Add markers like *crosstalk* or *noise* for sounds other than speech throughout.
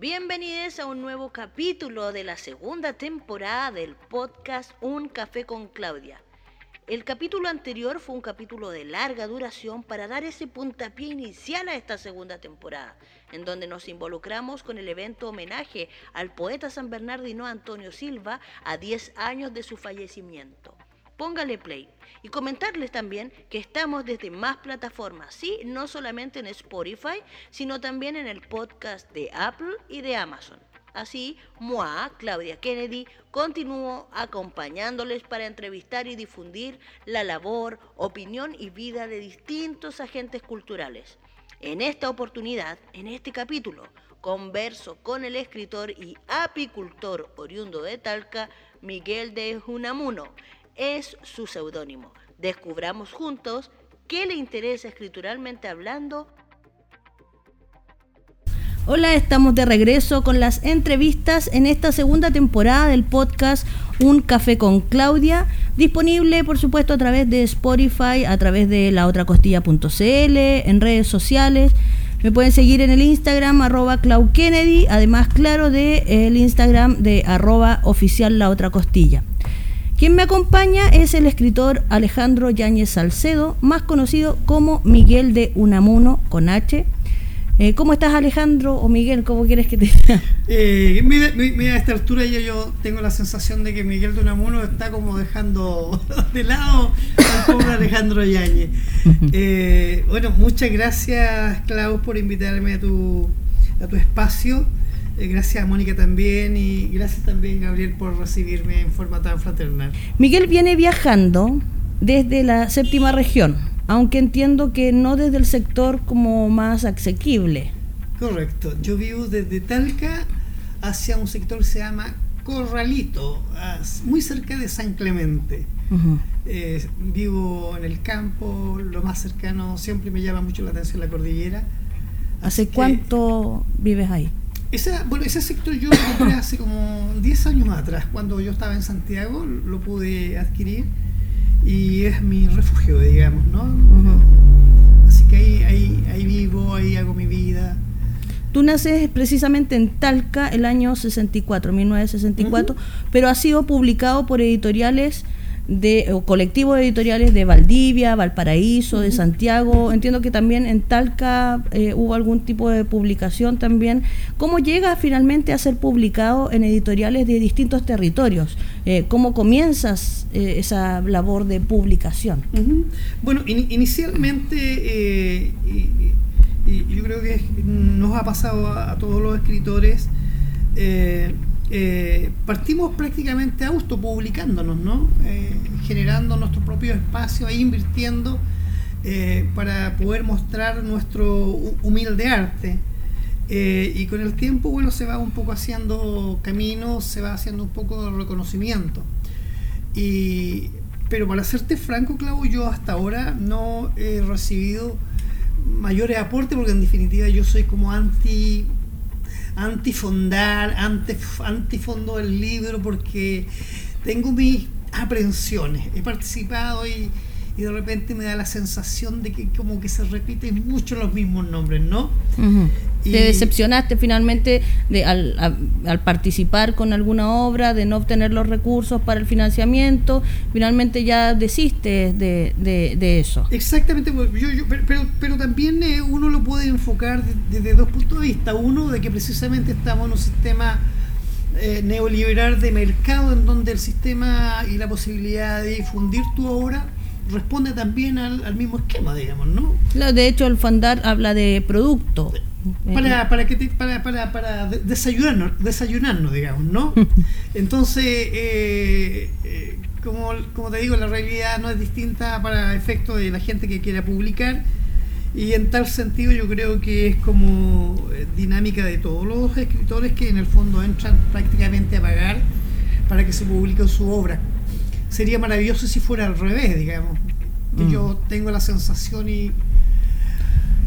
Bienvenidos a un nuevo capítulo de la segunda temporada del podcast Un Café con Claudia. El capítulo anterior fue un capítulo de larga duración para dar ese puntapié inicial a esta segunda temporada, en donde nos involucramos con el evento homenaje al poeta san bernardino Antonio Silva a 10 años de su fallecimiento póngale play. Y comentarles también que estamos desde más plataformas, sí, no solamente en Spotify, sino también en el podcast de Apple y de Amazon. Así, moi, Claudia Kennedy, continúo acompañándoles para entrevistar y difundir la labor, opinión y vida de distintos agentes culturales. En esta oportunidad, en este capítulo, converso con el escritor y apicultor oriundo de Talca, Miguel de Junamuno, es su seudónimo. Descubramos juntos qué le interesa escrituralmente hablando. Hola, estamos de regreso con las entrevistas en esta segunda temporada del podcast Un Café con Claudia, disponible por supuesto a través de Spotify, a través de laotracostilla.cl, en redes sociales. Me pueden seguir en el Instagram arroba Kennedy, además claro de el Instagram de arroba oficial la costilla. Quien me acompaña es el escritor Alejandro Yáñez Salcedo, más conocido como Miguel de Unamuno con H. Eh, ¿Cómo estás Alejandro o Miguel? ¿Cómo quieres que te diga? Eh, mira, a esta altura yo, yo tengo la sensación de que Miguel de Unamuno está como dejando *laughs* de lado al pobre Alejandro Yáñez. *laughs* Eh, bueno, muchas gracias Klaus por invitarme a tu, a tu espacio. Eh, gracias a Mónica también y gracias también Gabriel por recibirme en forma tan fraternal. Miguel viene viajando desde la séptima región, aunque entiendo que no desde el sector como más asequible. Correcto, yo vivo desde Talca hacia un sector que se llama Corralito, muy cerca de San Clemente. Eh, vivo en el campo, lo más cercano, siempre me llama mucho la atención la cordillera. ¿Hace cuánto vives ahí? Bueno, ese sector yo lo compré *coughs* hace como 10 años atrás, cuando yo estaba en Santiago, lo pude adquirir y es mi refugio, digamos, ¿no? Así que ahí, ahí, vivo, ahí hago mi vida. Tú naces precisamente en Talca el año 64, 1964, pero ha sido publicado por editoriales de o colectivos editoriales de Valdivia, Valparaíso, de Santiago. Entiendo que también en Talca eh, hubo algún tipo de publicación también. ¿Cómo llega finalmente a ser publicado en editoriales de distintos territorios? Eh, ¿Cómo comienzas eh, esa labor de publicación? Bueno, inicialmente, y, yo creo que nos ha pasado a, todos los escritores, eh, partimos prácticamente autopublicándonos, ¿no? Eh, generando nuestro propio espacio e invirtiendo eh, para poder mostrar nuestro humilde arte. y con el tiempo, bueno, se va un poco haciendo camino, se va haciendo un poco de reconocimiento. Y, pero para serte franco, Clau, yo hasta ahora no he recibido mayores aportes porque en definitiva yo soy como anti antifondar, antifondo del libro, porque tengo mis aprensiones. He participado y, de repente me da la sensación de que como que se repiten mucho los mismos nombres, ¿no? ¿Te decepcionaste finalmente de, al, participar con alguna obra, de no obtener los recursos para el financiamiento? Finalmente ya desistes de, de, eso. Exactamente, pues, pero, pero también eh, uno lo puede enfocar desde dos puntos de vista. Uno, de que precisamente estamos en un sistema eh, neoliberal de mercado en donde el sistema y la posibilidad de difundir tu obra responde también al, mismo esquema, digamos, ¿no? De hecho, el Fandar habla de producto. Para, para, que para, para, para desayunarnos, desayunarnos, digamos, ¿no? *laughs* Entonces, eh, eh, como, como te digo, la realidad no es distinta para efecto de la gente que quiera publicar. Y en tal sentido yo creo que es como eh, dinámica de todos los escritores que en el fondo entran prácticamente a pagar para que se publique su obra sería maravilloso si fuera al revés, digamos. Mm. Yo tengo la sensación y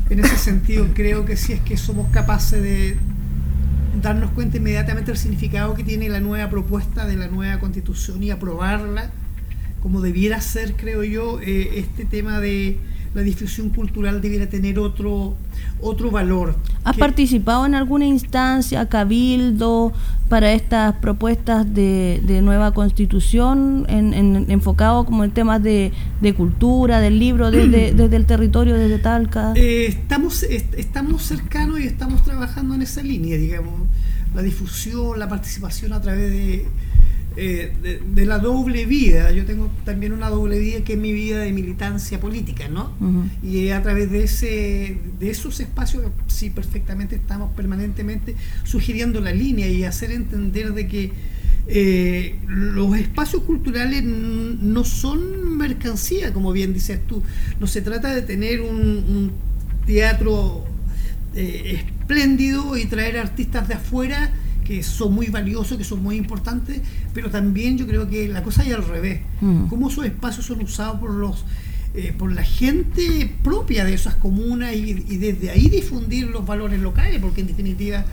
en ese sentido *laughs* creo que si es que somos capaces de darnos cuenta inmediatamente del significado que tiene la nueva propuesta de la nueva constitución y aprobarla como debiera ser, creo yo, eh, este tema de la difusión cultural debiera tener otro, otro valor. ¿Has participado en alguna instancia, cabildo, para estas propuestas de, nueva constitución, en, enfocado como en temas de, cultura, del libro, desde, *clears throat* desde, el territorio, desde Talca? Eh, estamos, estamos cercanos y estamos trabajando en esa línea, digamos, la difusión, la participación a través de eh, de, la doble vida. Yo tengo también una doble vida que es mi vida de militancia política, ¿no? Y a través de, ese, de esos espacios, sí, perfectamente estamos permanentemente sugiriendo la línea y hacer entender de que eh, los espacios culturales no son mercancía, como bien dices tú. No se trata de tener un, teatro eh, espléndido y traer artistas de afuera que son muy valiosos, que son muy importantes, pero también yo creo que la cosa hay al revés. Mm. Cómo esos espacios son usados por los eh, por la gente propia de esas comunas y, desde ahí difundir los valores locales, porque en definitiva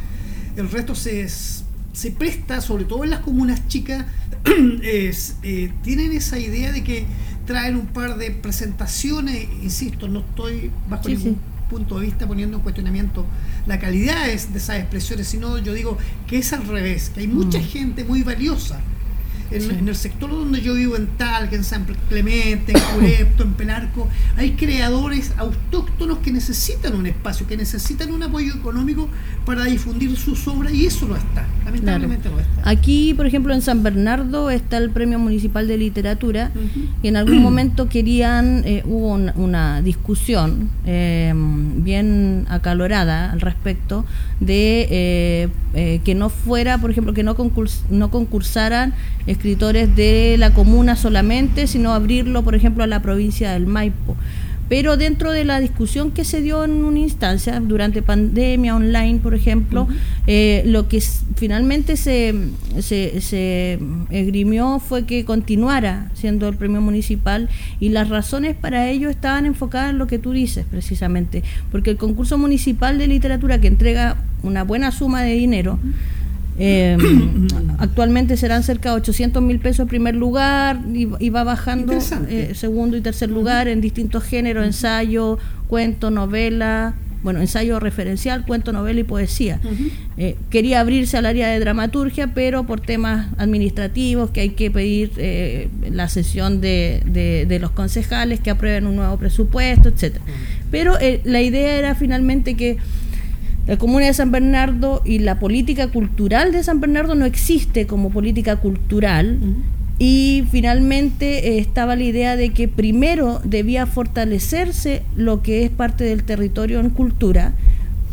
el resto se, se presta, sobre todo en las comunas chicas, *clears throat* eh, tienen esa idea de que traen un par de presentaciones, insisto, no estoy bajo ningún punto de vista poniendo en cuestionamiento la calidad de esas expresiones, sino yo digo que es al revés, que hay mucha mm. gente muy valiosa en, el sector donde yo vivo, en Talca, en San Clemente, en Curepto, en Pelarco, hay creadores autóctonos que necesitan un espacio, que necesitan un apoyo económico para difundir sus obras y eso no está, lamentablemente no está. Aquí, por ejemplo, en San Bernardo está el Premio Municipal de Literatura y en algún momento querían, eh, hubo una, discusión eh, bien acalorada al respecto de eh, que no fuera, por ejemplo, que no, no concursaran escritores de la comuna solamente, sino abrirlo, por ejemplo, a la provincia del Maipo. Pero dentro de la discusión que se dio en una instancia, durante pandemia online, por ejemplo, eh, lo que finalmente se, se, se, esgrimió fue que continuara siendo el premio municipal y las razones para ello estaban enfocadas en lo que tú dices, precisamente, porque el concurso municipal de literatura que entrega una buena suma de dinero, eh, *clears throat* actualmente serán cerca de 800 mil pesos en primer lugar y, va bajando eh, segundo y tercer lugar en distintos géneros, ensayo, cuento, novela, bueno, ensayo referencial, cuento, novela y poesía. Eh, quería abrirse al área de dramaturgia, pero por temas administrativos, que hay que pedir la sesión de, de, los concejales que aprueben un nuevo presupuesto, etcétera. Pero la idea era finalmente que la comuna de San Bernardo y la política cultural de San Bernardo no existe como política cultural. Y finalmente eh, estaba la idea de que primero debía fortalecerse lo que es parte del territorio en cultura,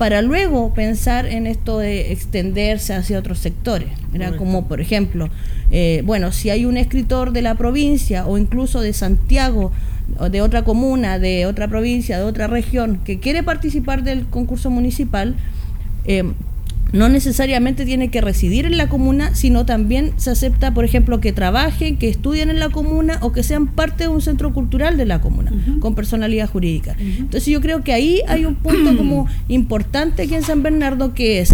para luego pensar en esto de extenderse hacia otros sectores. Era como, por ejemplo, eh, bueno, si hay un escritor de la provincia o incluso de Santiago de otra comuna, de otra provincia, de otra región, que quiere participar del concurso municipal, eh, no necesariamente tiene que residir en la comuna, sino también se acepta, por ejemplo, que trabajen, que estudien en la comuna o que sean parte de un centro cultural de la comuna, con personalidad jurídica. Entonces yo creo que ahí hay un punto *clears throat* como importante aquí en San Bernardo que es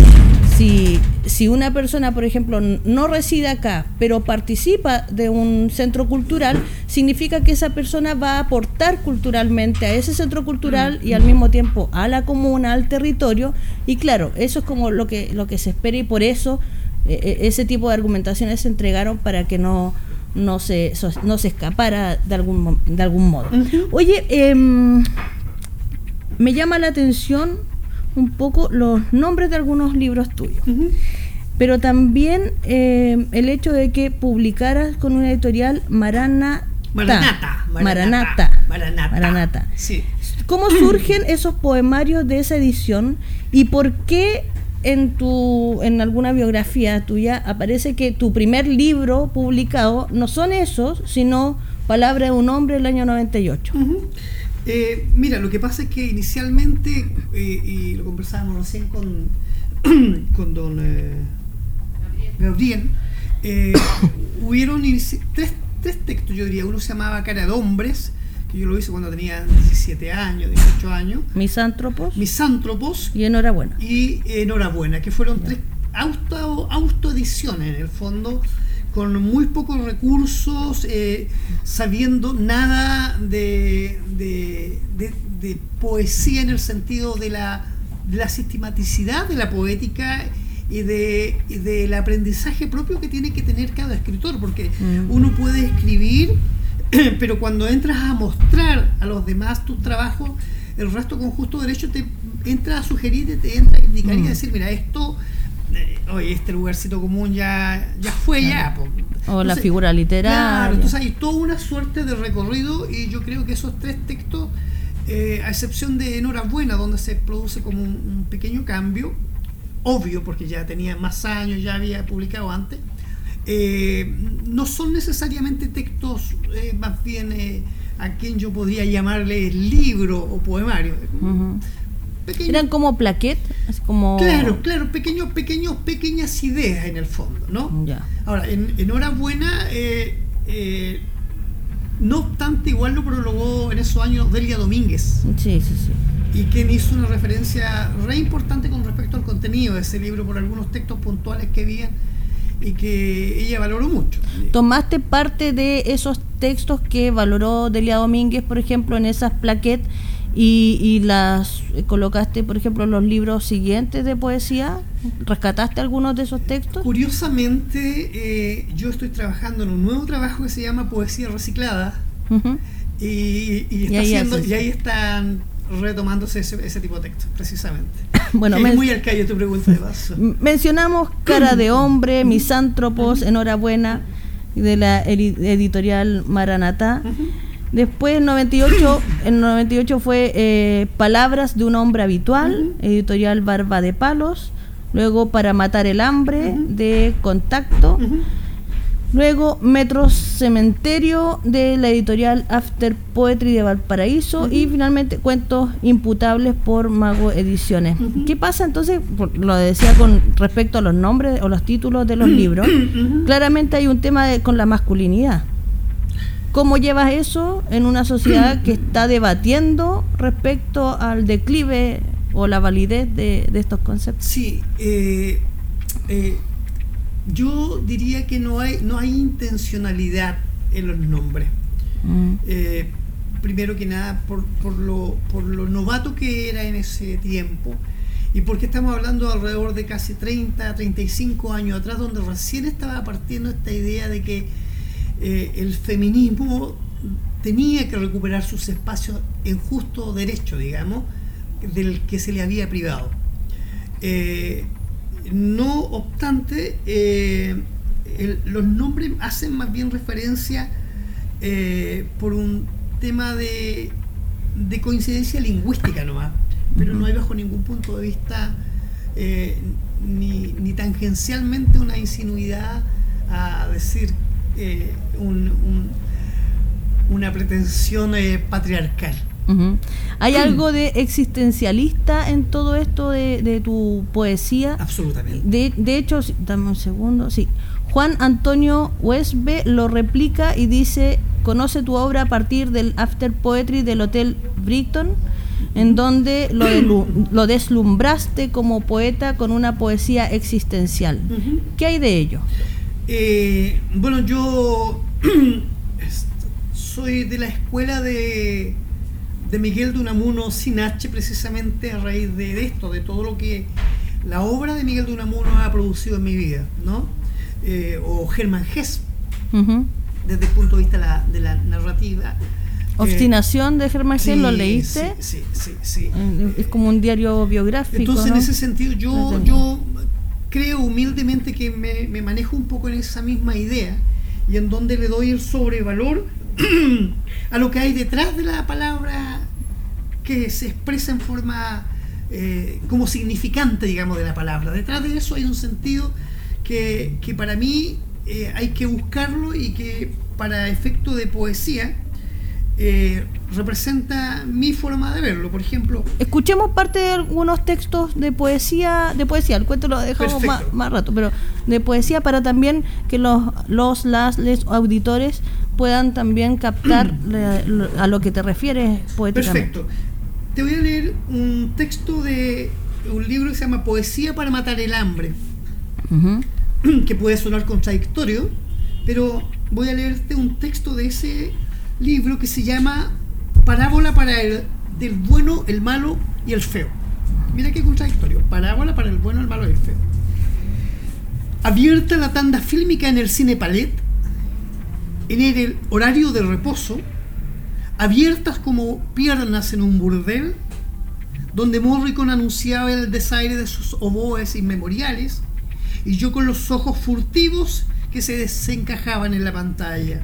si, si una persona, por ejemplo, no reside acá, pero participa de un centro cultural, significa que esa persona va a aportar culturalmente a ese centro cultural y al mismo tiempo a la comuna, al territorio. Y claro, eso es como lo que, lo que se espera y por eso eh, eh, ese tipo de argumentaciones se entregaron para que no, no, se, no se escapara de algún, de algún modo. Oye, em, me llama la atención un poco los nombres de algunos libros tuyos. Pero también eh, el hecho de que publicaras con una editorial Marana Maranata. Maranata. Maranata. Sí. ¿Cómo surgen esos poemarios de esa edición y por qué en tu en alguna biografía tuya aparece que tu primer libro publicado no son esos, sino Palabra de un hombre el año 98? Eh, mira, lo que pasa es que inicialmente, eh, y lo conversábamos recién con, *clears throat* con don eh, Gabriel, *coughs* hubieron tres, tres, textos, yo diría. Uno se llamaba Cara de Hombres, que yo lo hice cuando tenía 17 años, 18 años. Misántropos. Misántropos. Y Enhorabuena. Y Enhorabuena, que fueron tres auto, autoediciones en el fondo con muy pocos recursos, eh, sabiendo nada de, de poesía en el sentido de la, de la sistematicidad de la poética y, de, y del aprendizaje propio que tiene que tener cada escritor, porque Mm. uno puede escribir, *clears throat* pero cuando entras a mostrar a los demás tus trabajos, el resto con justo derecho te entra a sugerir, te entra a criticar y Mm. a decir, mira, esto, eh, oye, este lugarcito común ya, ya fue ya. po". O la figura literaria. Claro, entonces hay toda una suerte de recorrido y yo creo que esos tres textos, eh, a excepción de Enhorabuena, donde se produce como un, un pequeño cambio, obvio porque ya tenía más años, ya había publicado antes, eh, no son necesariamente textos eh, más bien eh, a quien yo podría llamarle libro o poemario. Pequeños- Eran como plaquet, como... Claro, claro, pequeños, pequeños, pequeñas ideas en el fondo, ¿no? Ya. Ahora, en, enhorabuena, eh, eh, no obstante, igual lo prologó en esos años Delia Domínguez, Sí, sí, sí. y quien hizo una referencia re importante con respecto al contenido de ese libro por algunos textos puntuales que había y que ella valoró mucho. ¿Tomaste parte de esos textos que valoró Delia Domínguez, por ejemplo, en esas plaquettes y, y las colocaste, por ejemplo, en los libros siguientes de poesía? ¿Rescataste algunos de esos textos? Curiosamente, eh, yo estoy trabajando en un nuevo trabajo que se llama Poesía Reciclada, y, y, Y está ahí haciendo- y ahí están retomándose ese, ese tipo de textos, precisamente. *coughs* Bueno, es muy al callo tu pregunta de paso. Mencionamos Cara de Hombre, Misántropos, Enhorabuena, de la edi- editorial Maranatá. Después, en 98, *coughs* en 98 fue eh, Palabras de un hombre habitual, editorial Barba de Palos. Luego, Para matar el hambre, de Contacto. Luego, Metro Cementerio, de la editorial After Poetry de Valparaíso. Y finalmente, Cuentos imputables por Mago Ediciones. ¿Qué pasa entonces? Por- Lo decía con respecto a los nombres o los títulos de los libros. Claramente hay un tema de- con la masculinidad. ¿Cómo llevas eso en una sociedad que está debatiendo respecto al declive o la validez de, de estos conceptos? Sí, eh, eh, yo diría que no hay, no hay intencionalidad en los nombres. Mm, Eh, primero que nada, por, por, lo, por lo novato que era en ese tiempo y porque estamos hablando alrededor de casi 30, 35 años atrás, donde recién estaba partiendo esta idea de que eh, el feminismo tenía que recuperar sus espacios en justo derecho, digamos, del que se le había privado. Eh, no obstante, eh, el- los nombres hacen más bien referencia eh, por un tema de, de coincidencia lingüística nomás, pero no hay bajo ningún punto de vista eh, ni, ni tangencialmente una insinuidad a decir un- un- una pretensión eh, ¿Hay *clears throat* algo de existencialista en todo esto de, de tu poesía? Absolutamente. De, de hecho, sí, dame un segundo, sí. Juan Antonio Huesbe lo replica y dice, conoce tu obra a partir del After Poetry del Hotel Brighton, en donde lo, *clears throat* lo deslumbraste como poeta con una poesía existencial. ¿Qué hay de ello? Eh, bueno, yo *clears throat* soy de la escuela de, de Miguel de Unamuno sin H, precisamente a raíz de, esto, de todo lo que la obra de Miguel de Unamuno ha producido en mi vida, ¿no? Eh, o Germán Hess, Ujú. desde el punto de vista la- de la narrativa. Eh, Obstinación de Germán Gell, ¿lo sí, leíste? Sí, sí, sí. sí. Es como un diario biográfico. Entonces, ¿no? en ese sentido, yo, yo creo humildemente que me, me manejo un poco en esa misma idea y en donde le doy el sobrevalor *clears throat* a lo que hay detrás de la palabra que se expresa en forma eh, como significante, digamos, de la palabra. Detrás de eso hay un sentido que, que para mí eh, hay que buscarlo y que para efecto de poesía eh, representa mi forma de verlo. Por ejemplo, Escuchemos parte de algunos textos de poesía, de poesía, el cuento lo dejamos más, más rato, pero de poesía para también que los, los las les auditores puedan también captar *clears throat* a lo que te refieres poéticamente. Perfecto. Te voy a leer un texto de un libro que se llama Poesía para matar el hambre, *clears throat* que puede sonar contradictorio, pero voy a leerte un texto de ese libro que se llama Parábola para el, del bueno, el malo y el feo. Mira qué contradictorio. Parábola para el bueno, el malo y el feo. Abierta la tanda fílmica en el cine Palet, en el horario de reposo, abiertas como piernas en un burdel, donde Morricone anunciaba el desaire de sus oboes inmemoriales, y yo con los ojos furtivos que se desencajaban en la pantalla.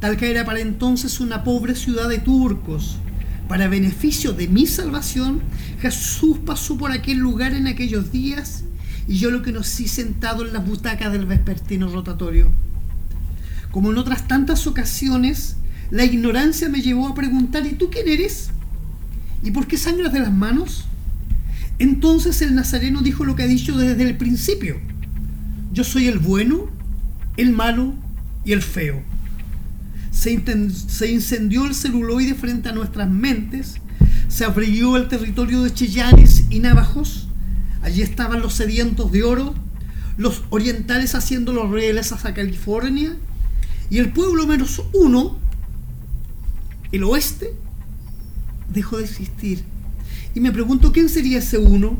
Talca era para entonces una pobre ciudad de turcos. Para beneficio de mi salvación, Jesús pasó por aquel lugar en aquellos días y yo lo conocí sentado en las butacas del vespertino rotatorio. Como en otras tantas ocasiones, la ignorancia me llevó a preguntar, ¿y tú quién eres? ¿Y por qué sangras de las manos? Entonces el nazareno dijo lo que ha dicho desde el principio. Yo soy el bueno, el malo y el feo. Se, incendió el celuloide frente a nuestras mentes, se abrió el territorio de Cheyanes y Navajos, allí estaban los sedientos de oro, los orientales haciendo los reales hasta California, y el pueblo menos uno, el oeste, dejó de existir. Y me pregunto quién sería ese uno.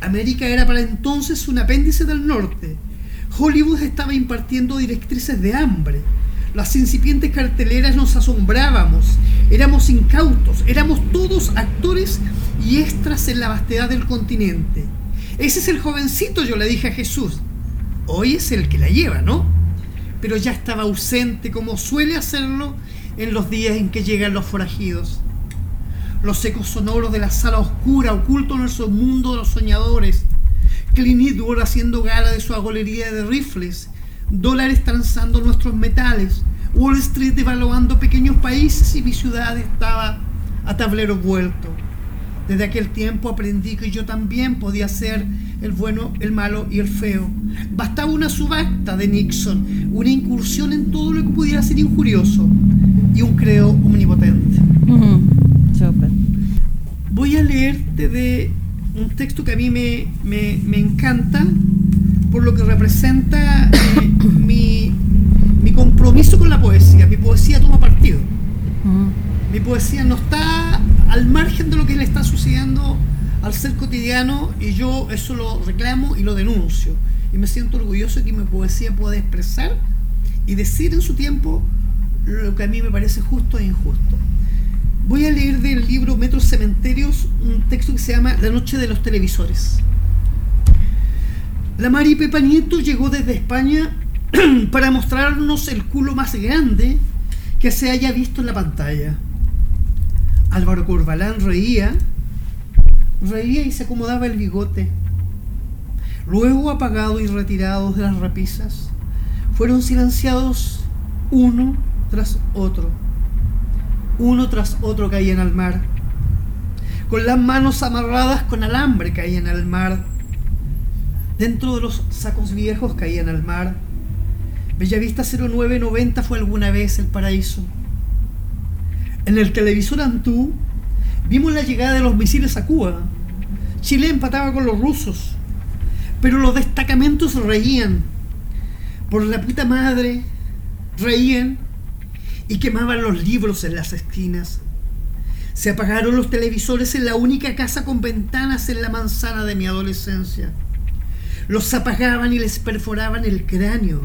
América era para entonces un apéndice del norte. Hollywood estaba impartiendo directrices de hambre. Las incipientes carteleras nos asombrábamos. Éramos incautos. Éramos todos actores y extras en la vastedad del continente. Ese es el jovencito, yo le dije a Jesús. Hoy es el que la lleva, ¿no? Pero ya estaba ausente como suele hacerlo en los días en que llegan los forajidos los ecos sonoros de la sala oscura, oculto en nuestro mundo de los soñadores. Clint Eastwood haciendo gala de su agolería de rifles, dólares transando nuestros metales, Wall Street devaluando pequeños países y mi ciudad estaba a tablero vuelto. Desde aquel tiempo aprendí que yo también podía ser el bueno, el malo y el feo. Bastaba una subasta de Nixon, una incursión en todo lo que pudiera ser injurioso y un creo omnipotente. Voy a leerte de un texto que a mí me, encanta por lo que representa eh, *coughs* mi, compromiso con la poesía. Mi poesía toma partido. Mi poesía no está al margen de lo que le está sucediendo al ser cotidiano y yo eso lo reclamo y lo denuncio. Y me siento orgulloso de que mi poesía pueda expresar y decir en su tiempo lo que a mí me parece justo e injusto. Voy a leer del libro Metros Cementerios un texto que se llama La noche de los televisores. La Mari Pepa Nieto llegó desde España *clears throat* para mostrarnos el culo más grande que se haya visto en la pantalla. Álvaro Corbalán reía, reía y se acomodaba el bigote. Luego, apagados y retirados de las repisas, fueron silenciados uno tras otro uno tras otro caían al mar. Con las manos amarradas con alambre caían al mar. Dentro de los sacos viejos caían al mar. Bellavista 0990 fue alguna vez el paraíso. En el televisor Antú vimos la llegada de los misiles a Cuba. Chile empataba con los rusos. Pero los destacamentos reían. Por la puta madre, reían y quemaban los libros en las esquinas. Se apagaron los televisores en la única casa con ventanas en la manzana de mi adolescencia. Los apagaban y les perforaban el cráneo.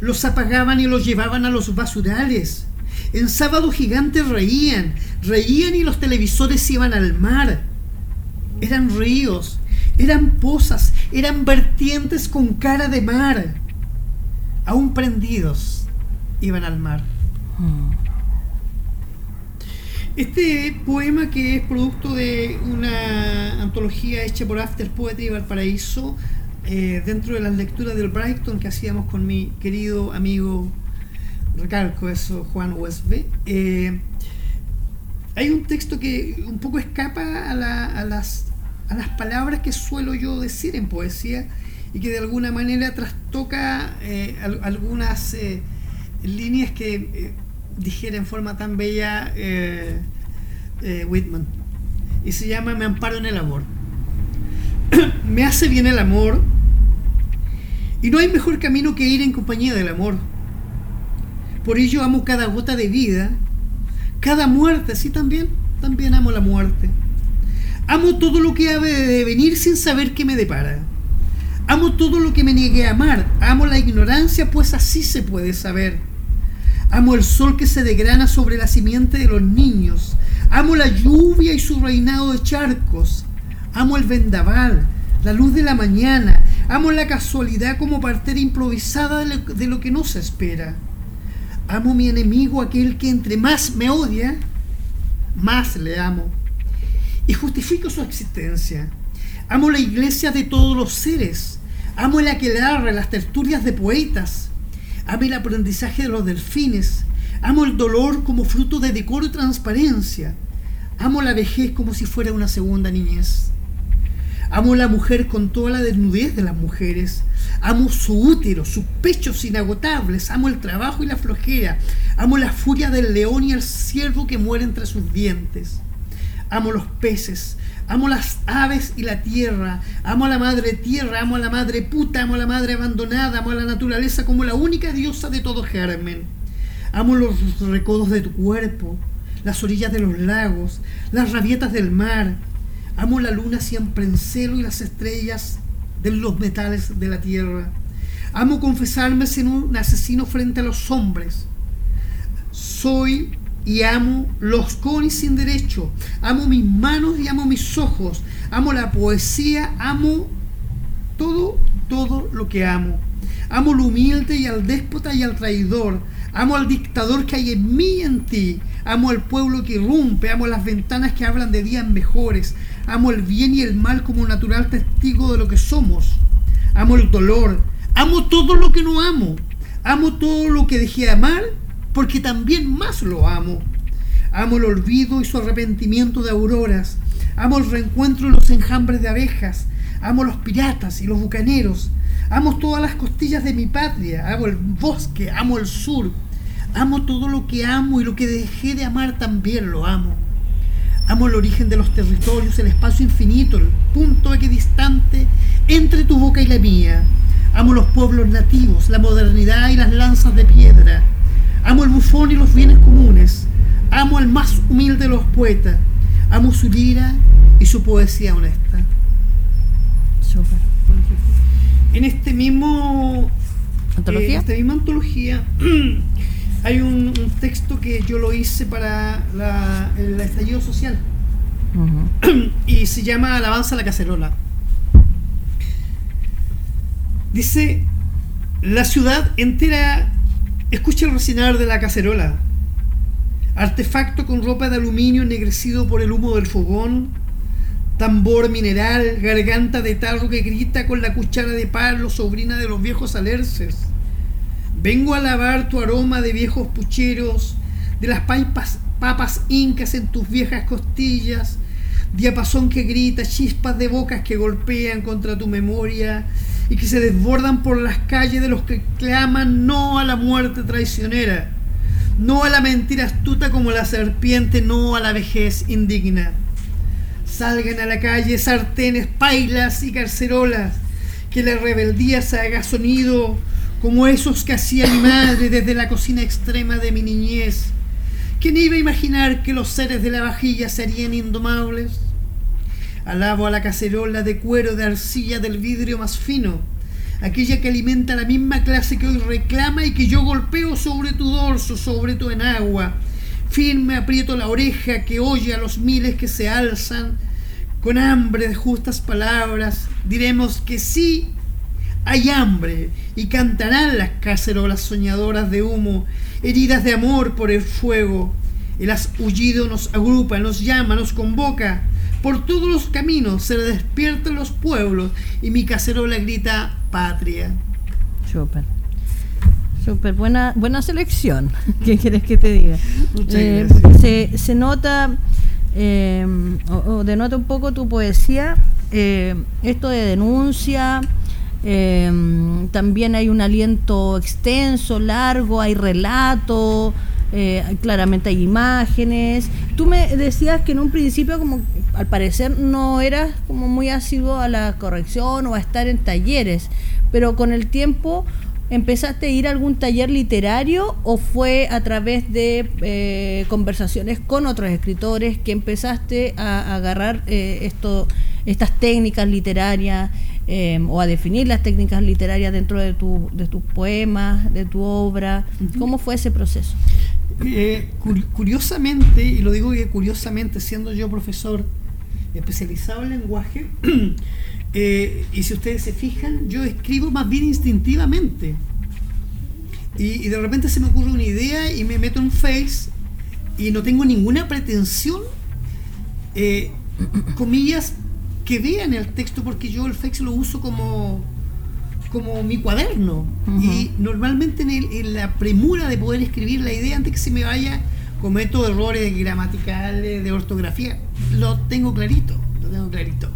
Los apagaban y los llevaban a los basurales. En sábado gigante reían, reían y los televisores iban al mar. Eran ríos, eran pozas, eran vertientes con cara de mar. Aún prendidos, iban al mar. Este poema que es producto de una antología hecha por After Poetry Valparaíso, eh, dentro de las lecturas del Brighton que hacíamos con mi querido amigo, recalco eso, Juan USB, eh, hay un texto que un poco escapa a, las, a las palabras que suelo yo decir en poesía y que de alguna manera trastoca eh, algunas líneas que dijera en forma tan bella Whitman. Y se llama Me amparo en el amor. *clears throat* Me hace bien el amor. Y no hay mejor camino que ir en compañía del amor. Por ello amo cada gota de vida, cada muerte, sí también. también amo la muerte. Amo todo lo que ha de venir sin saber qué me depara. Amo todo lo que me niegue a amar. Amo la ignorancia, pues así se puede saber. Amo el sol que se degrana sobre la simiente de los niños. Amo la lluvia y su reinado de charcos. Amo el vendaval, la luz de la mañana. Amo la casualidad como partera improvisada de lo, que no se espera. Amo mi enemigo, aquel que entre más me odia, más le amo. Y justifico su existencia. Amo la iglesia de todos los seres. Amo el aquelarre, las tertulias de poetas. Amo el aprendizaje de los delfines. Amo el dolor como fruto de decoro y transparencia. Amo la vejez como si fuera una segunda niñez. Amo la mujer con toda la desnudez de las mujeres. Amo su útero, sus pechos inagotables. Amo el trabajo y la flojera. Amo la furia del león y el ciervo que muere entre sus dientes. Amo los peces. Amo las aves y la tierra. Amo a la madre tierra. Amo a la madre puta. Amo a la madre abandonada. Amo a la naturaleza como la única diosa de todo germen. Amo los recodos de tu cuerpo. Las orillas de los lagos. Las rabietas del mar Amo la luna siempre en celo y las estrellas de los metales de la tierra. Amo confesarme sin un asesino frente a los hombres. Soy y amo los conis sin derecho. Amo mis manos y amo mis ojos. Amo la poesía. Amo todo, todo lo que amo. Amo lo humilde y al déspota y al traidor. Amo al dictador que hay en mí y en ti. Amo al pueblo que irrumpe. Amo las ventanas que hablan de días mejores. Amo el bien y el mal como natural testigo de lo que somos. Amo el dolor. Amo todo lo que no amo. Amo todo lo que dejé de amar porque también más lo amo. Amo el olvido y su arrepentimiento de auroras. Amo el reencuentro y los enjambres de abejas. Amo los piratas y los bucaneros. Amo todas las costillas de mi patria. Amo el bosque. Amo el sur. Amo todo lo que amo y lo que dejé de amar también lo amo. Amo el origen de los territorios, el espacio infinito, el punto equidistante entre tu boca y la mía. Amo los pueblos nativos, la modernidad y las lanzas de piedra. Amo el bufón y los bienes comunes. Amo al más humilde de los poetas. Amo su lira y su poesía honesta. En este mismo esta misma antología *clears throat* hay un, texto que yo lo hice para el estallido social. Y se llama Alabanza a la cacerola. Dice, la ciudad entera escucha el recinar de la cacerola, artefacto con ropa de aluminio ennegrecido por el humo del fogón, tambor mineral, garganta de tarro que grita con la cuchara de palo, sobrina de los viejos alerces Vengo a lavar tu aroma de viejos pucheros, de las papas incas en tus viejas costillas, diapasón que grita, chispas de bocas que golpean contra tu memoria y que se desbordan por las calles de los que claman no a la muerte traicionera, no a la mentira astuta como la serpiente, no a la vejez indigna. Salgan a la calle sartenes, pailas y carcerolas, que la rebeldía se haga sonido como esos que hacía mi madre desde la cocina extrema de mi niñez. ¿Quién iba a imaginar que los seres de la vajilla serían indomables? Alabo a la cacerola de cuero de arcilla del vidrio más fino, aquella que alimenta la misma clase que hoy reclama y que yo golpeo sobre tu dorso, sobre tu enagua. Firme aprieto la oreja que oye a los miles que se alzan. Con hambre de justas palabras diremos que sí hay hambre y cantarán las cacerolas soñadoras de humo, heridas de amor por el fuego. El aullido nos agrupa, nos llama, nos convoca. Por todos los caminos se despiertan los pueblos y mi cacerola grita patria. Súper. Súper buena, buena selección. *laughs* ¿Qué quieres que te diga? Muchas se, se, nota, eh, o, denota un poco tu poesía, eh, esto de denuncia, Em, también hay un aliento extenso, largo, hay relato, eh, claramente hay imágenes. Tú me decías que en un principio, como al parecer, no eras como muy asiduo a la corrección o a estar en talleres, pero con el tiempo ¿Empezaste a ir a algún taller literario o fue a través de eh, conversaciones con otros escritores que empezaste a, agarrar eh, esto, estas técnicas literarias eh, o a definir las técnicas literarias dentro de, tu, de tus poemas, de tu obra? ¿Cómo fue ese proceso? curiosamente, y lo digo que curiosamente, siendo yo profesor especializado en lenguaje, *clears throat* Eh, y si ustedes se fijan, yo escribo más bien instintivamente. Y, de repente se me ocurre una idea y me meto en Face y no tengo ninguna pretensión, eh, comillas, que vean el texto porque yo el Face lo uso como, como mi cuaderno. Y normalmente en, la premura de poder escribir la idea antes que se me vaya, cometo errores gramaticales, de ortografía. Lo tengo clarito, lo tengo clarito.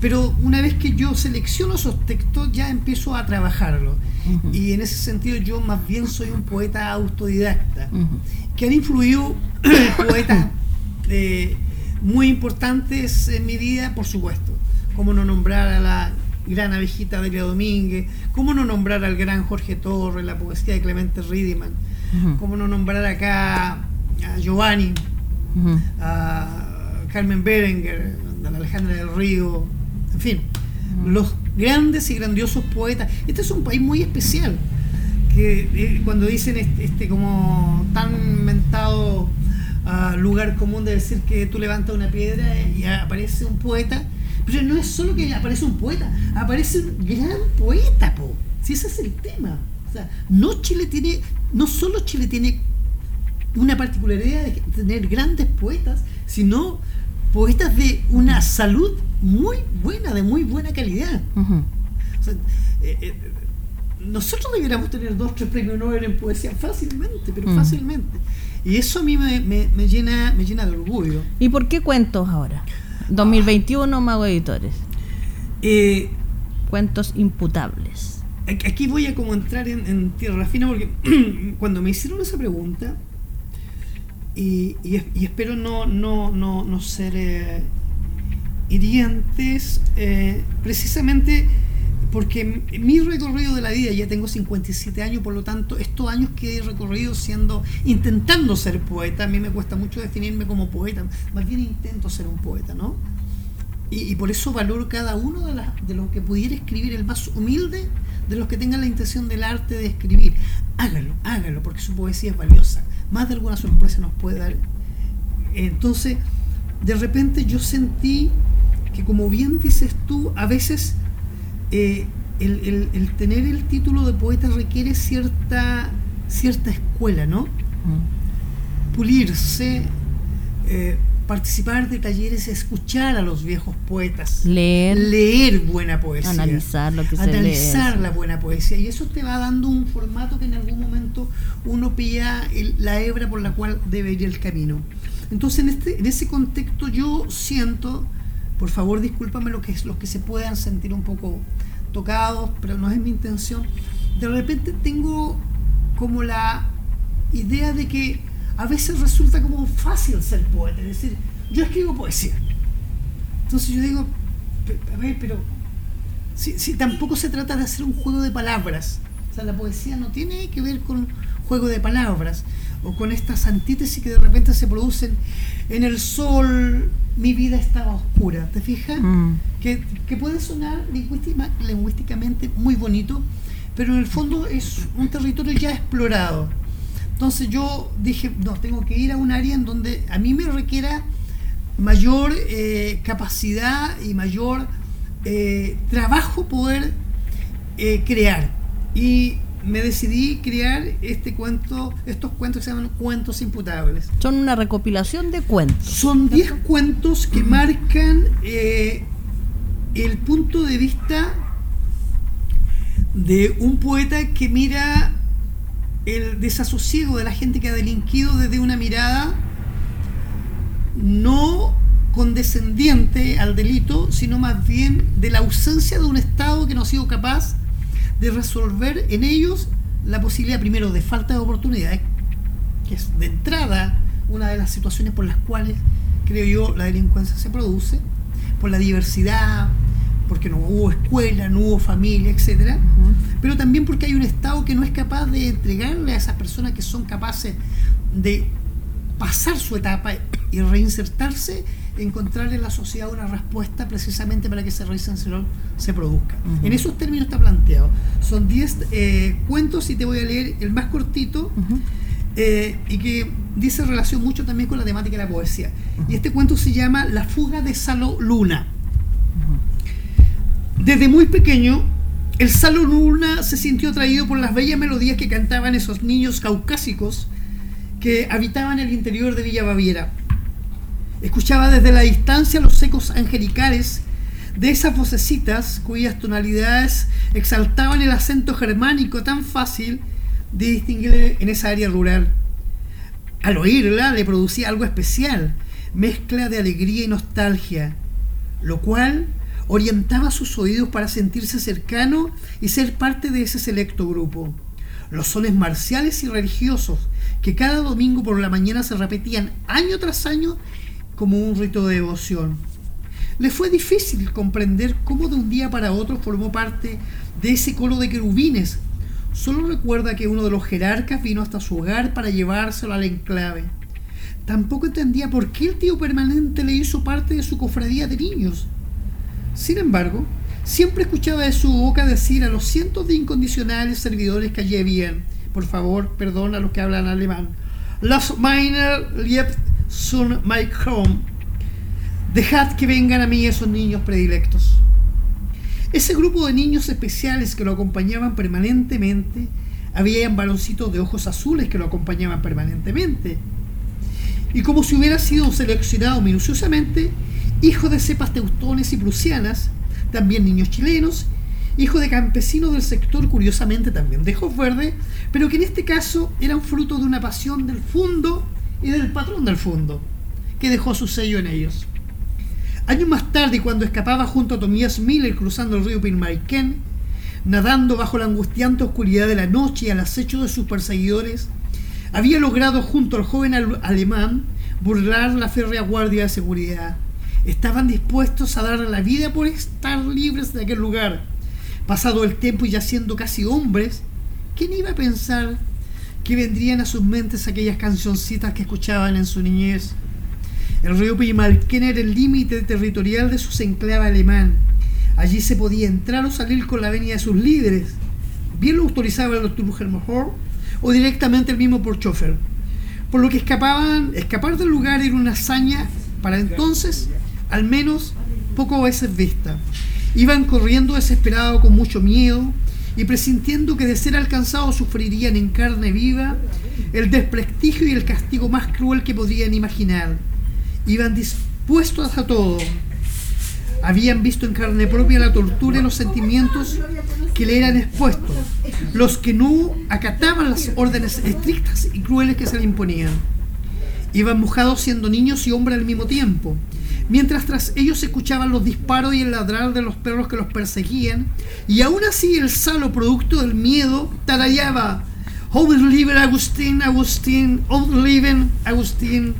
Pero una vez que yo selecciono esos textos, ya empiezo a trabajarlos. Y en ese sentido yo más bien soy un poeta autodidacta, que han influido *clears throat* poetas eh, muy importantes en mi vida, por supuesto. Como no nombrar a la gran abejita Delia Domínguez, cómo no nombrar al gran Jorge Torres, la poesía de Clemente Riedemann, cómo no nombrar acá a Giovanni, a Carmen Berenguer, a Alejandra del Río, en fin, los grandes y grandiosos poetas. Este es un país muy especial, que eh, cuando dicen este, este, como tan mentado ah, lugar común de decir que tú levantas una piedra y aparece un poeta, pero no es solo que aparece un poeta, aparece un gran poeta, po. Si ese es el tema. O sea, no Chile tiene, no solo Chile tiene una particularidad de tener grandes poetas, sino poetas de una salud muy buena, de muy buena calidad. Eh, eh, nosotros deberíamos tener dos, tres premios Nobel en poesía fácilmente, pero mm. fácilmente. Y eso a mí me, llena, me llena de orgullo. ¿Y por qué cuentos ahora? 2021, Mago Editores. Eh, cuentos imputables. Aquí voy a como entrar en, en tierra fina porque *clears throat* cuando me hicieron esa pregunta, y, espero no, no, no, no ser eh, hirientes, eh, precisamente porque mi recorrido de la vida, ya tengo 57 años, por lo tanto, estos años que he recorrido siendo, intentando ser poeta, a mí me cuesta mucho definirme como poeta, más bien intento ser un poeta, ¿no? Y, por eso valoro cada uno de, de los que pudiera escribir, el más humilde de los que tengan la intención del arte de escribir. Hágalo, hágalo, porque su poesía es valiosa más de alguna sorpresa nos puede dar. Entonces, de repente yo sentí que como bien dices tú, a veces eh, el, tener el título de poeta requiere cierta, cierta escuela, ¿no? Mm. Pulirse, eh, participar de talleres, escuchar a los viejos poetas, leer, leer buena poesía, analizar lo que analizar la buena poesía y eso te va dando un formato que en algún momento uno pilla la hebra por la cual debe ir el camino. Entonces en este en ese contexto yo siento, por favor discúlpame lo que los que se puedan sentir un poco tocados, pero no es mi intención. De repente tengo como la idea de que a veces resulta como fácil ser poeta, es decir, yo escribo poesía. Entonces yo digo, a ver, pero si, tampoco se trata de hacer un juego de palabras, o sea, la poesía no tiene que ver con juego de palabras o con estas antítesis que de repente se producen en el sol, mi vida estaba oscura, ¿te fijas? Mm. Que, que, puede sonar lingüísticamente muy bonito, pero en el fondo es un territorio ya explorado. Entonces yo dije, no, tengo que ir a un área en donde a mí me requiera mayor eh, capacidad y mayor eh, trabajo poder eh, crear. Y me decidí crear este cuento, estos cuentos que se llaman cuentos imputables. Son una recopilación de cuentos. Son 10 cuentos que marcan el punto de vista de un poeta que mira el desasosiego de la gente que ha delinquido desde una mirada no condescendiente al delito, sino más bien de la ausencia de un Estado que no ha sido capaz de resolver en ellos la posibilidad primero de falta de oportunidades, que es de entrada una de las situaciones por las cuales creo yo la delincuencia se produce, por la diversidad, porque no hubo escuela, no hubo familia, etcétera, pero también porque hay un Estado que no es capaz de entregarle a esas personas que son capaces de pasar su etapa y reinsertarse, encontrar en la sociedad una respuesta precisamente para que ese reinserción se produzca. En esos términos está planteado. Son 10 eh, cuentos y te voy a leer el más cortito eh, y que dice relación mucho también con la temática de la poesía. Y este cuento se llama La fuga de Salo Luna. Desde muy pequeño, el Salo Luna se sintió atraído por las bellas melodías que cantaban esos niños caucásicos que habitaban el interior de Villa Baviera. Escuchaba desde la distancia los ecos angelicales de esas vocecitas cuyas tonalidades exaltaban el acento germánico tan fácil de distinguir en esa área rural. Al oírla le producía algo especial, mezcla de alegría y nostalgia, lo cual orientaba sus oídos para sentirse cercano y ser parte de ese selecto grupo. Los sones marciales y religiosos que cada domingo por la mañana se repetían año tras año como un rito de devoción. Le fue difícil comprender cómo de un día para otro formó parte de ese coro de querubines. Solo recuerda que uno de los jerarcas vino hasta su hogar para llevárselo al enclave. Tampoco entendía por qué el tío permanente le hizo parte de su cofradía de niños. Sin embargo, siempre escuchaba de su boca decir a los cientos de incondicionales servidores que allí habían, por favor, perdón a los que hablan alemán. Los Miner liebt son my home. Dejad que vengan a mí esos niños predilectos. Ese grupo de niños especiales que lo acompañaban permanentemente, habían varoncitos de ojos azules que lo acompañaban permanentemente. Y como si hubiera sido seleccionado minuciosamente, hijo de cepas teutones y prusianas, también niños chilenos hijo de campesinos del sector, curiosamente también de ojos verdes, pero que en este caso eran fruto de una pasión del fondo y del patrón del fondo, que dejó su sello en ellos. Años más tarde, cuando escapaba junto a Tomías Miller cruzando el río Pinmarken, nadando bajo la angustiante oscuridad de la noche y al acecho de sus perseguidores, había logrado junto al joven alemán burlar la férrea guardia de seguridad. Estaban dispuestos a dar la vida por estar libres de aquel lugar pasado el tiempo y ya siendo casi hombres, ¿quién iba a pensar que vendrían a sus mentes aquellas cancioncitas que escuchaban en su niñez? El río Pimalquén era el límite territorial de su enclave alemán. Allí se podía entrar o salir con la venia de sus líderes. Bien lo autorizaba el doctor o directamente el mismo Porchofer. Por lo que escapaban, escapar del lugar era una hazaña para entonces, al menos, poco veces vista. Iban corriendo desesperados con mucho miedo y presintiendo que de ser alcanzados sufrirían en carne viva el desprestigio y el castigo más cruel que podrían imaginar. Iban dispuestos a todo. Habían visto en carne propia la tortura y los sentimientos que le eran expuestos, los que no acataban las órdenes estrictas y crueles que se le imponían. Iban mojados siendo niños y hombres al mismo tiempo, mientras tras ellos escuchaban los disparos y el ladrar de los perros que los perseguían, y aún así el salo, producto del miedo, tarareaba Living Agustín, Agustín, Living Agustín.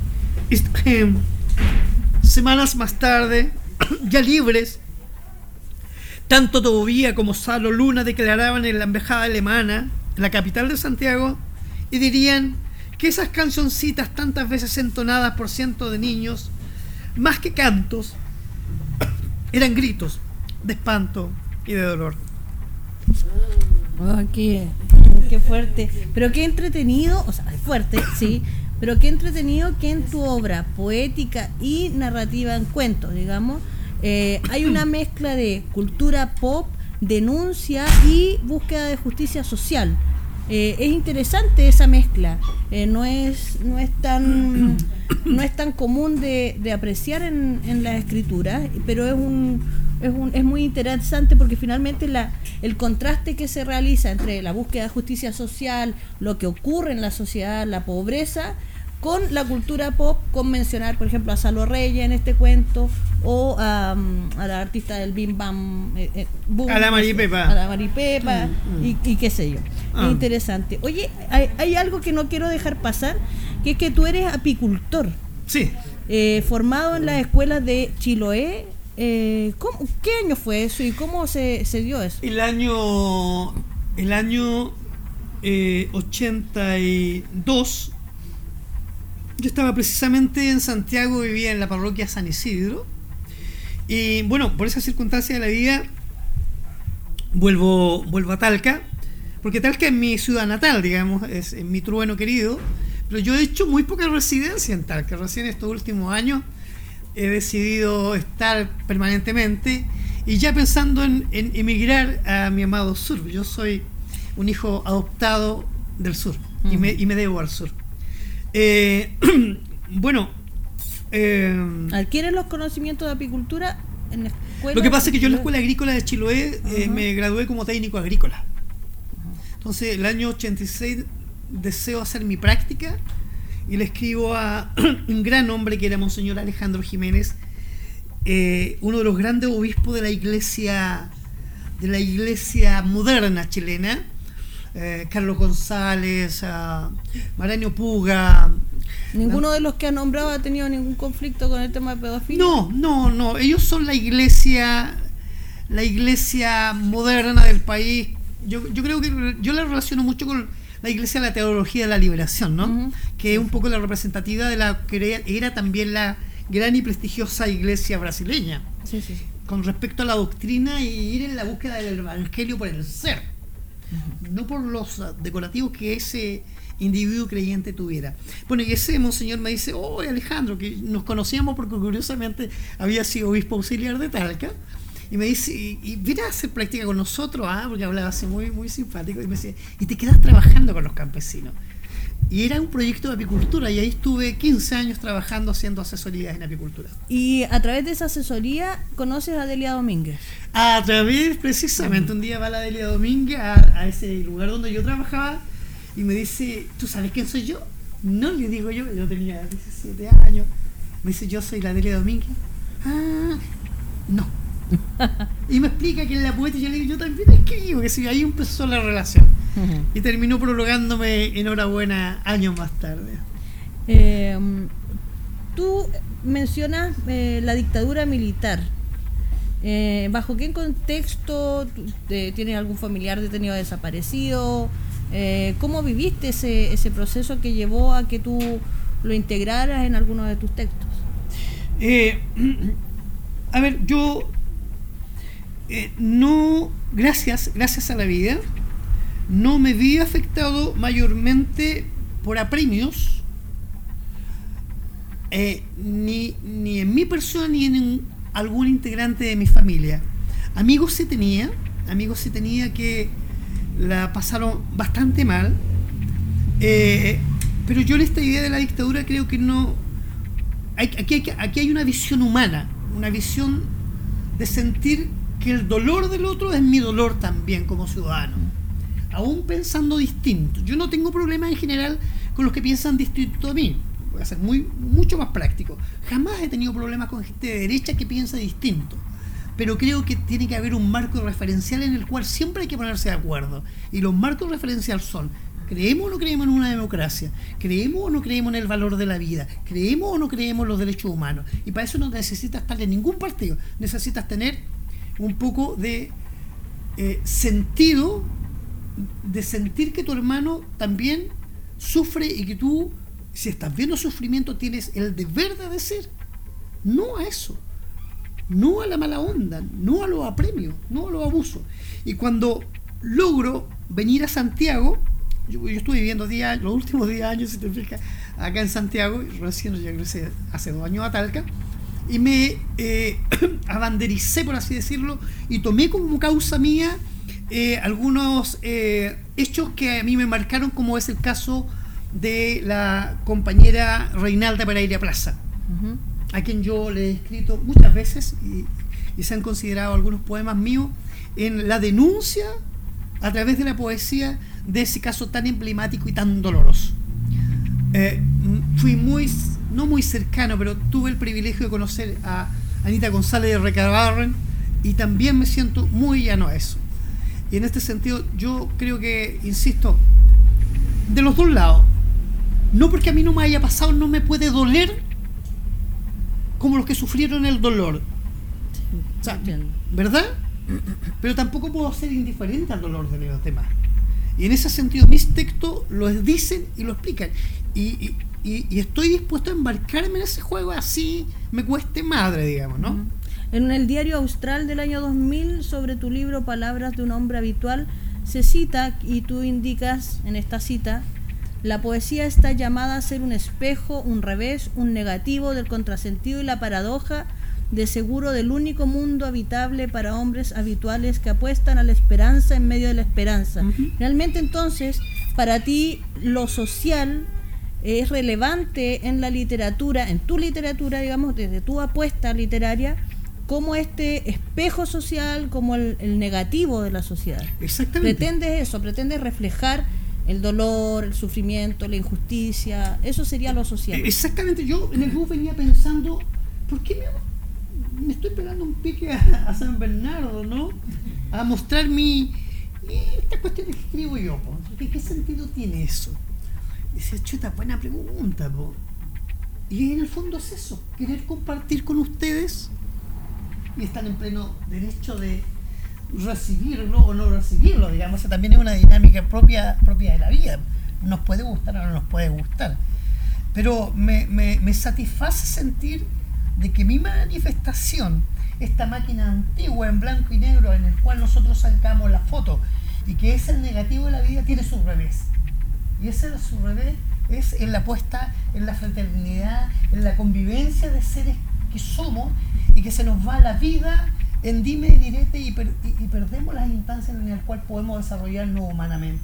Semanas más tarde, *clears throat* ya libres, tanto Tobía como Salo Luna declaraban en la embajada alemana, en la capital de Santiago, y dirían que esas cancioncitas tantas veces entonadas por cientos de niños más que cantos, eran gritos de espanto y de dolor. Oh, qué, fuerte. Pero qué entretenido, o sea, fuerte, sí, pero qué entretenido que en tu obra poética y narrativa en cuentos, digamos, eh, hay una mezcla de cultura pop, denuncia y búsqueda de justicia social. Eh, es interesante esa mezcla. Eh, no es no es tan *coughs* no es tan común de, apreciar en, en la escritura, pero es un, es un es muy interesante porque finalmente la el contraste que se realiza entre la búsqueda de justicia social, lo que ocurre en la sociedad, la pobreza con la cultura pop, con mencionar, por ejemplo, a Salo Reyes en este cuento, o a, la artista del Bim Bam, eh, eh, a la Maripepa. A la Maripepa, mm, mm. y, qué sé yo. Ah. interesante. Oye, hay, algo que no quiero dejar pasar, que es que tú eres apicultor. Sí. Eh, formado en las escuelas de Chiloé, ¿cómo- ¿Qué año fue eso y cómo se, se dio eso? El año, el año eh, 82, yo estaba precisamente en Santiago, vivía en la parroquia San Isidro. Y bueno, por esa circunstancia de la vida, vuelvo, vuelvo a Talca, porque Talca es mi ciudad natal, digamos, es, es mi trueno querido. Pero yo he hecho muy poca residencia en Talca. Recién estos últimos años he decidido estar permanentemente y ya pensando en, en emigrar a mi amado sur. Yo soy un hijo adoptado del sur y, me, y me debo al sur. Eh, *clears throat* bueno, eh, ¿Adquieres los conocimientos de apicultura en la escuela? lo que pasa es que yo en la Escuela Agrícola de Chiloé eh, me gradué como técnico agrícola. Entonces, el año 86 deseo hacer mi práctica y le escribo a *clears throat* un gran hombre que era Monseñor Alejandro Jiménez, eh, uno de los grandes obispos de la iglesia de la iglesia moderna chilena, eh, Carlos González, ah, Maraño Puga, ¿Ninguno de los que ha nombrado ha tenido ningún conflicto con el tema de pedofilia? No, no, no. Ellos son la iglesia, la iglesia moderna del país. Yo, yo creo que yo la relaciono mucho con la iglesia de la teología de la liberación, ¿no? Que es un poco la representativa de la que era- era también la gran y prestigiosa iglesia brasileña, Sí, sí, sí. con respecto a la doctrina y ir en la búsqueda del evangelio por el ser, no por los decorativos que ese individuo creyente tuviera. Bueno, y ese monseñor me dice, oh Alejandro, que nos conocíamos porque curiosamente había sido obispo auxiliar de Talca, y me dice, y, viene a hacer práctica con nosotros, ah, porque hablaba así muy, muy simpático, y me decía, y te quedas trabajando con los campesinos. Y era un proyecto de apicultura, y ahí estuve 15 años trabajando haciendo asesorías en apicultura. Y a través de esa asesoría conoces a Delia Domínguez. A través, precisamente, un día va la Delia Domínguez a, a ese lugar donde yo trabajaba y me dice, ¿tú sabes quién soy yo? No le digo yo, yo tenía 17 años. Me dice, yo soy la Delia Domínguez. Ah, no. *laughs* Y me explica que es la poeta y yo le digo, yo también escribo, que sí, ahí empezó la relación. Y terminó prolongándome enhorabuena años más tarde. Eh, tú mencionas eh, la dictadura militar. Eh, ¿Bajo qué contexto tienes algún familiar detenido o desaparecido? Eh, ¿Cómo viviste ese, ese proceso que llevó a que tú lo integraras en alguno de tus textos? Eh, *clears throat* a ver, yo eh, no, gracias, gracias a la vida, no me vi afectado mayormente por apremios, eh, ni, ni en mi persona ni en algún integrante de mi familia. Amigos sí tenía, amigos sí tenía que la pasaron bastante mal, eh, pero yo en esta idea de la dictadura creo que no, hay, aquí, hay, que- aquí hay una visión humana, una visión de sentir que el dolor del otro es mi dolor también como ciudadano, aún pensando distinto. Yo no tengo problemas en general con los que piensan distinto a mí, voy a ser muy, mucho más práctico. Jamás he tenido problemas con gente de derecha que piensa distinto. Pero creo que tiene que haber un marco referencial en el cual siempre hay que ponerse de acuerdo. Y los marcos referenciales son ¿Creemos o no creemos en una democracia? ¿Creemos o no creemos en el valor de la vida? ¿Creemos o no creemos en los derechos humanos? Y para eso no necesitas estar en ningún partido. Necesitas tener un poco de eh, sentido, de sentir que tu hermano también sufre y que tú, si estás viendo sufrimiento, tienes el deber de decir no a eso. No a la mala onda, no a los apremios, no a los abusos. Y cuando logro venir a Santiago, yo, yo estuve viviendo 10 años- los últimos 10 años, si te fijas, acá en Santiago, recién yo regresé hace dos años a Talca, y me eh, *clears throat* abandericé, por así decirlo, y tomé como causa mía eh, algunos eh, hechos que a mí me marcaron, como es el caso de la compañera Reinalda Pereira Plaza a quien yo le he escrito muchas veces y, y se han considerado algunos poemas míos en la denuncia a través de la poesía de ese caso tan emblemático y tan doloroso. Eh, fui muy, no muy cercano, pero tuve el privilegio de conocer a Anita González de Recabarren y también me siento muy llano a eso. Y en este sentido yo creo que, insisto, de los dos lados, no porque a mí no me haya pasado, no me puede doler como los que sufrieron el dolor. ¿Verdad? Pero tampoco puedo ser indiferente al dolor de los demás. Y en ese sentido mis textos lo dicen y lo explican. Y, estoy dispuesto a embarcarme en ese juego así me cueste madre, digamos, ¿no? En el diario austral del año 2000 sobre tu libro Palabras de un hombre habitual se cita y tú indicas en esta cita la poesía está llamada a ser un espejo, un revés, un negativo del contrasentido y la paradoja de seguro del único mundo habitable para hombres habituales que apuestan a la esperanza en medio de la esperanza. Realmente entonces, para ti lo social es relevante en la literatura, en tu literatura, digamos, desde tu apuesta literaria, como este espejo social, como el, negativo de la sociedad. Exactamente. Pretendes eso, pretendes reflejar el dolor, el sufrimiento, la injusticia, eso sería lo social. Exactamente, yo en el grupo venía pensando, ¿por qué me, estoy pegando un pique a, San Bernardo, ¿no? A mostrar mi, esta cuestión que escribo yo, ¿Qué, ¿qué, sentido tiene eso? Decía, chuta, buena pregunta. Y en el fondo es eso, querer compartir con ustedes y están en pleno derecho de recibirlo o no recibirlo, digamos, también es una dinámica propia, propia de la vida. Nos puede gustar o no nos puede gustar. Pero me, me, satisface sentir de que mi manifestación, esta máquina antigua en blanco y negro en el cual nosotros sacamos la foto y que es el negativo de la vida, tiene su revés. Y ese su revés es en la puesta en la fraternidad, en la convivencia de seres que somos y que se nos va la vida en dime y direte y, perdemos las instancias en las cuales podemos desarrollarnos humanamente.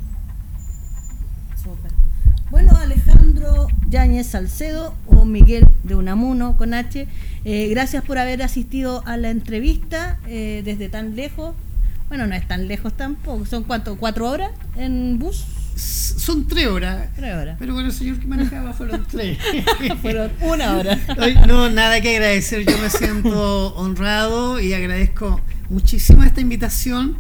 Bueno, Alejandro Yáñez Salcedo o Miguel de Unamuno con H, eh, gracias por haber asistido a la entrevista eh, desde tan lejos. Bueno, no es tan lejos tampoco, son cuánto, cuatro horas en bus son tres horas. Tres horas. Pero con el señor que manejaba fueron *laughs* tres. fueron una hora. no, nada que agradecer. Yo me siento honrado y agradezco muchísimo esta invitación.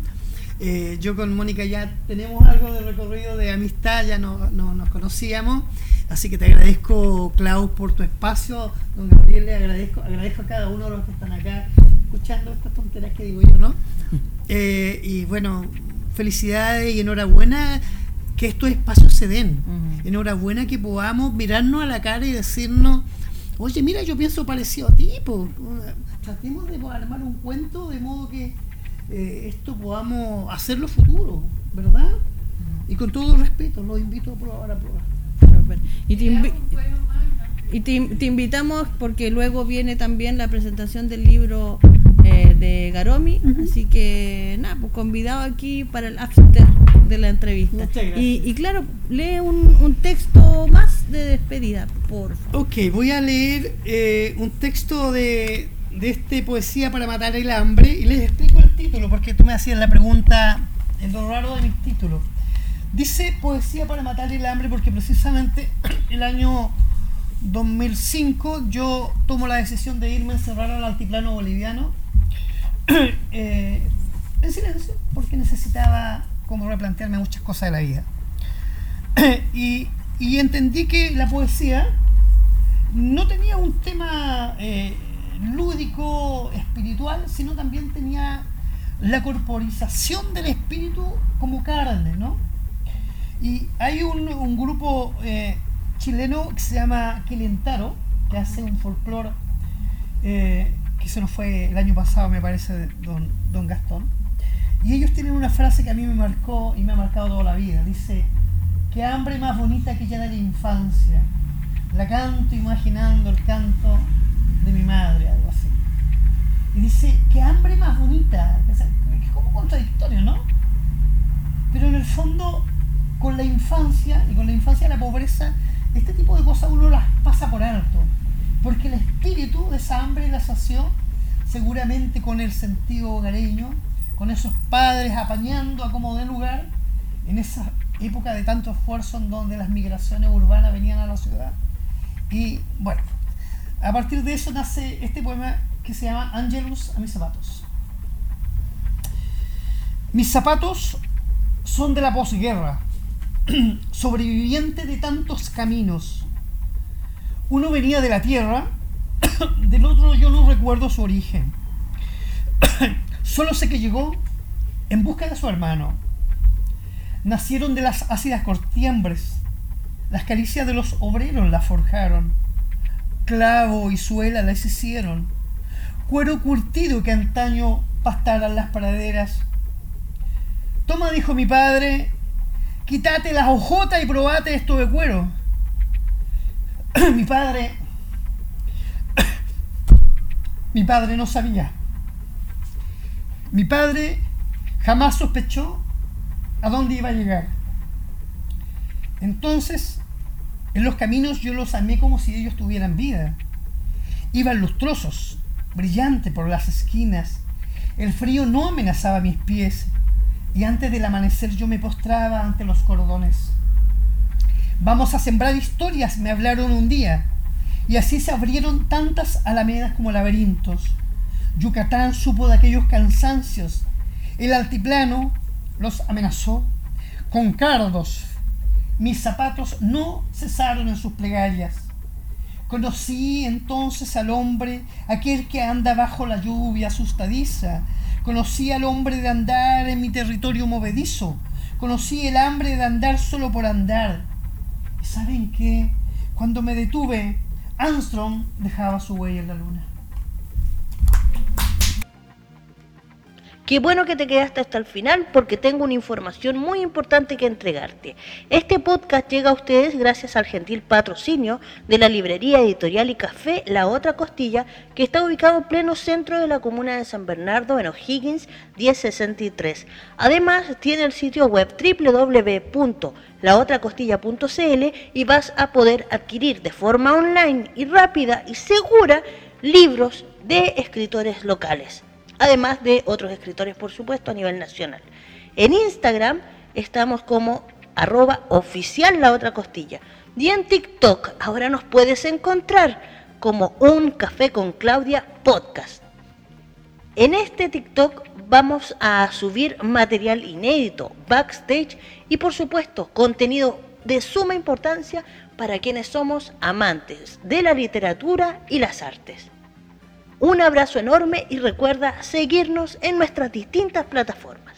Eh, yo con Mónica ya tenemos algo de recorrido de amistad, ya no, nos conocíamos. Así que te agradezco, Klaus, por tu espacio. Don Gabriel, le agradezco, agradezco a cada uno de los que están acá escuchando estas tonteras que digo yo, ¿no? *laughs* Eh, y bueno, felicidades y enhorabuena que estos espacios se den. Enhorabuena que podamos mirarnos a la cara y decirnos, oye, mira, yo pienso parecido a ti, tratemos de armar un cuento de modo que eh, esto podamos hacerlo futuro, ¿verdad? Y con todo respeto, los invito a probar a probar. Y te, invitamos porque luego viene también la presentación del libro eh, de Garomi, así que nada, pues convidado aquí para el after de la entrevista. Y, claro, lee un, texto más de despedida, por favor. Ok, voy a leer eh, un texto de, de este Poesía para matar el hambre y les explico el título porque tú me hacías la pregunta, en lo raro de mis títulos. Dice Poesía para matar el hambre porque precisamente *clears throat* el año 2005 yo tomo la decisión de irme a encerrar al altiplano boliviano *coughs* eh, en silencio, porque necesitaba como replantearme muchas cosas de la vida. *coughs* y, entendí que la poesía no tenía un tema eh, lúdico, espiritual, sino también tenía la corporización del espíritu como carne, ¿no? Y hay un, grupo eh, chileno que se llama Quilentaro, que hace un folclore que se nos fue el año pasado, me parece, don, don Gastón. Y ellos tienen una frase que a mí me marcó y me ha marcado toda la vida. Dice, qué hambre más bonita que ya de la infancia. La canto imaginando el canto de mi madre, algo así. Y dice, qué hambre más bonita. Es como contradictorio, ¿no? Pero en el fondo, con la infancia y con la infancia de la pobreza, este tipo de cosas uno las pasa por alto. Porque el espíritu de esa hambre la sació seguramente con el sentido hogareño, con esos padres apañando a como de lugar en esa época de tanto esfuerzo en donde las migraciones urbanas venían a la ciudad. Y bueno, a partir de eso nace este poema que se llama Angelus a mis zapatos. Mis zapatos son de la posguerra, *clears throat* sobreviviente de tantos caminos, uno venía de la tierra, *coughs* del otro yo no recuerdo su origen. *coughs* Solo sé que llegó en busca de su hermano. Nacieron de las ácidas cortiembres. Las caricias de los obreros la forjaron. Clavo y suela las hicieron. Cuero curtido que antaño pastaran las praderas. Toma, dijo mi padre, quítate las hojotas y probate esto de cuero. *coughs* mi padre, *coughs* mi padre no sabía. Mi padre jamás sospechó a dónde iba a llegar. Entonces, en los caminos yo los amé como si ellos tuvieran vida. Iban lustrosos, brillantes por las esquinas. El frío no amenazaba mis pies y antes del amanecer yo me postraba ante los cordones. Vamos a sembrar historias, me hablaron un día, y así se abrieron tantas alamedas como laberintos. Yucatán supo de aquellos cansancios. El altiplano los amenazó con cardos. Mis zapatos no cesaron en sus plegarias. Conocí entonces al hombre, aquel que anda bajo la lluvia asustadiza, Conocí al hombre de andar en mi territorio movedizo. Conocí el hambre de andar solo por andar. ¿Y saben qué? Cuando me detuve, Armstrong dejaba su huella en la luna. Qué bueno que te quedaste hasta el final porque tengo una información muy importante que entregarte. Este podcast llega a ustedes gracias al gentil patrocinio de la librería editorial y café La Otra Costilla, que está ubicado en pleno centro de la comuna de San Bernardo, en O'Higgins 1063. Además, tiene el sitio web www.laotracostilla.cl y vas a poder adquirir de forma online y rápida y segura libros de escritores locales además de otros escritores, por supuesto, a nivel nacional. En Instagram estamos como arroba oficial la otra costilla. Y en TikTok ahora nos puedes encontrar como un café con Claudia podcast. En este TikTok vamos a subir material inédito, backstage y por supuesto contenido de suma importancia para quienes somos amantes de la literatura y las artes. Un abrazo enorme y recuerda seguirnos en nuestras distintas plataformas.